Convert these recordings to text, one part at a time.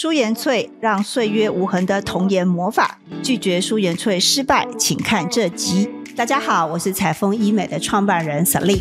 舒颜翠让岁月无痕的童颜魔法，拒绝舒颜翠失败，请看这集。大家好，我是彩丰医美的创办人 Sally。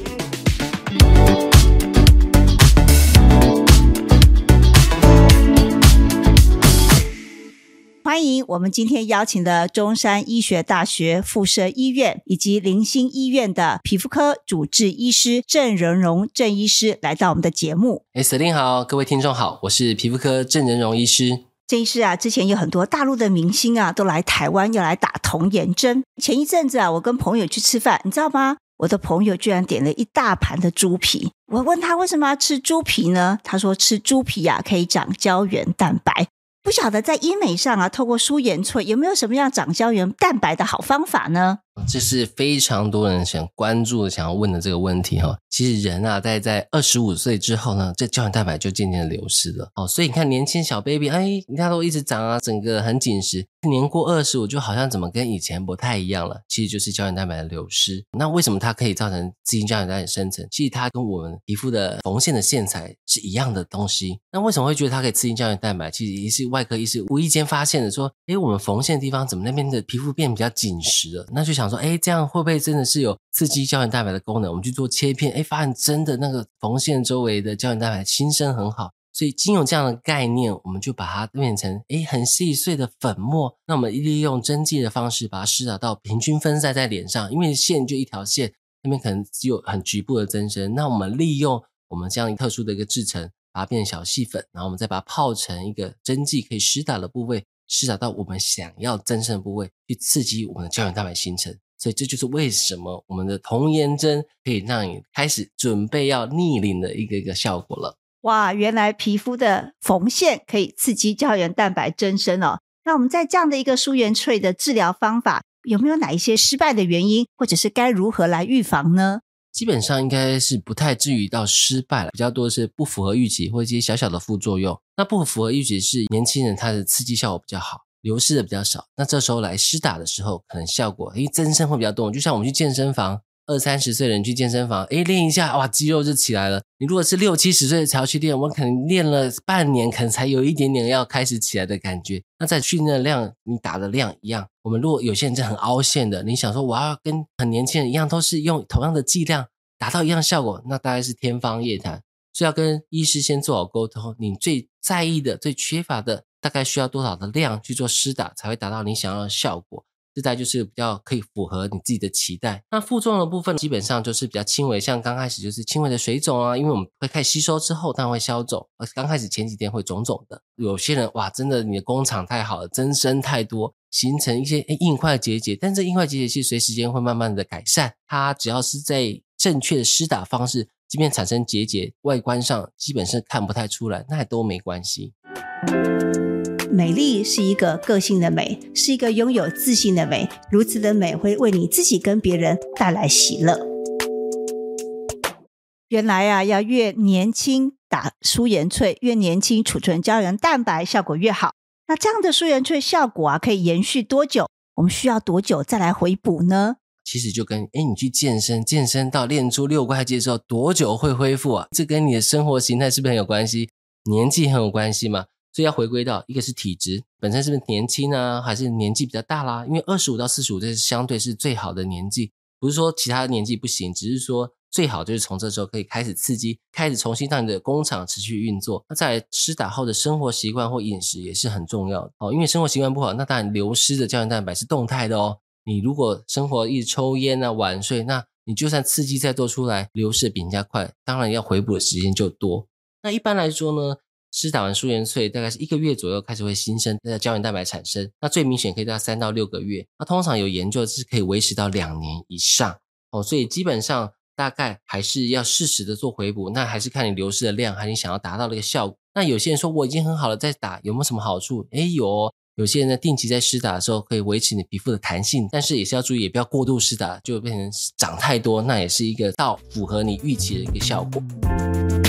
欢迎我们今天邀请的中山医学大学附设医院以及林心医院的皮肤科主治医师郑仁荣郑医师来到我们的节目。哎，司令好，各位听众好，我是皮肤科郑仁荣医师。郑医师啊，之前有很多大陆的明星啊，都来台湾要来打童颜针。前一阵子啊，我跟朋友去吃饭，你知道吗？我的朋友居然点了一大盘的猪皮。我问他为什么要吃猪皮呢？他说吃猪皮啊，可以长胶原蛋白。不晓得在医美上啊，透过舒颜萃有没有什么样长胶原蛋白的好方法呢？这是非常多人想关注、想要问的这个问题哈。其实人啊，在在二十五岁之后呢，这胶原蛋白就渐渐的流失了哦。所以你看，年轻小 baby，哎，你看都一直长啊，整个很紧实。年过二十五，就好像怎么跟以前不太一样了。其实就是胶原蛋白的流失。那为什么它可以造成自经胶原蛋白生成？其实它跟我们皮肤的缝线的线材是一样的东西。那为什么会觉得它可以刺激胶原蛋白？其实也是外科医师无意间发现的，说，哎，我们缝线的地方怎么那边的皮肤变比较紧实了？那就想说，哎，这样会不会真的是有刺激胶原蛋白的功能？我们去做切片，哎，发现真的那个缝线周围的胶原蛋白新生很好。所以，经有这样的概念，我们就把它变成诶很细碎的粉末。那我们利用针剂的方式把它施打到平均分散在脸上，因为线就一条线，那边可能只有很局部的增生。那我们利用我们这样一特殊的一个制成，把它变成小细粉，然后我们再把它泡成一个针剂可以施打的部位，施打到我们想要增生的部位，去刺激我们的胶原蛋白形成。所以这就是为什么我们的童颜针可以让你开始准备要逆龄的一个一个效果了。哇，原来皮肤的缝线可以刺激胶原蛋白增生哦。那我们在这样的一个舒颜萃的治疗方法，有没有哪一些失败的原因，或者是该如何来预防呢？基本上应该是不太至于到失败了，比较多是不符合预期或一些小小的副作用。那不符合预期是年轻人他的刺激效果比较好，流失的比较少。那这时候来施打的时候，可能效果因为增生会比较多。就像我们去健身房。二三十岁的人去健身房，哎，练一下，哇，肌肉就起来了。你如果是六七十岁才要去练，我可能练了半年，可能才有一点点要开始起来的感觉。那在训练的量，你打的量一样。我们如果有些人是很凹陷的，你想说我要跟很年轻人一样，都是用同样的剂量达到一样效果，那大概是天方夜谭。所以要跟医师先做好沟通，你最在意的、最缺乏的，大概需要多少的量去做施打，才会达到你想要的效果。自带就是比较可以符合你自己的期待。那副作用的部分基本上就是比较轻微，像刚开始就是轻微的水肿啊，因为我们会开始吸收之后，它会消肿。而刚开始前几天会肿肿的。有些人哇，真的你的工厂太好了，增生太多，形成一些硬块结节。但这硬块结节其实随时间会慢慢的改善。它只要是在正确的施打方式，即便产生结节，外观上基本是看不太出来，那也都没关系。美丽是一个个性的美，是一个拥有自信的美。如此的美会为你自己跟别人带来喜乐。原来啊，要越年轻打舒颜萃，越年轻储存胶原蛋白效果越好。那这样的舒颜萃效果啊，可以延续多久？我们需要多久再来回补呢？其实就跟哎，你去健身，健身到练出六块肌之后，多久会恢复啊？这跟你的生活形态是不是很有关系？年纪很有关系吗？所以要回归到一个是体质本身是不是年轻呢，还是年纪比较大啦？因为二十五到四十五这是相对是最好的年纪，不是说其他的年纪不行，只是说最好就是从这时候可以开始刺激，开始重新让你的工厂持续运作。那在施打后的生活习惯或饮食也是很重要的哦，因为生活习惯不好，那当然流失的胶原蛋白是动态的哦。你如果生活一直抽烟啊、晚睡，那你就算刺激再多出来，流失比人家快，当然要回补的时间就多。那一般来说呢？施打完舒颜萃，大概是一个月左右开始会新生那胶原蛋白产生。那最明显可以到三到六个月。那通常有研究是可以维持到两年以上哦。所以基本上大概还是要适时的做回补。那还是看你流失的量，还是你想要达到的一个效果。那有些人说我已经很好了，再打有没有什么好处？诶有。有些人呢定期在施打的时候可以维持你皮肤的弹性，但是也是要注意，也不要过度施打，就变成长太多，那也是一个到符合你预期的一个效果。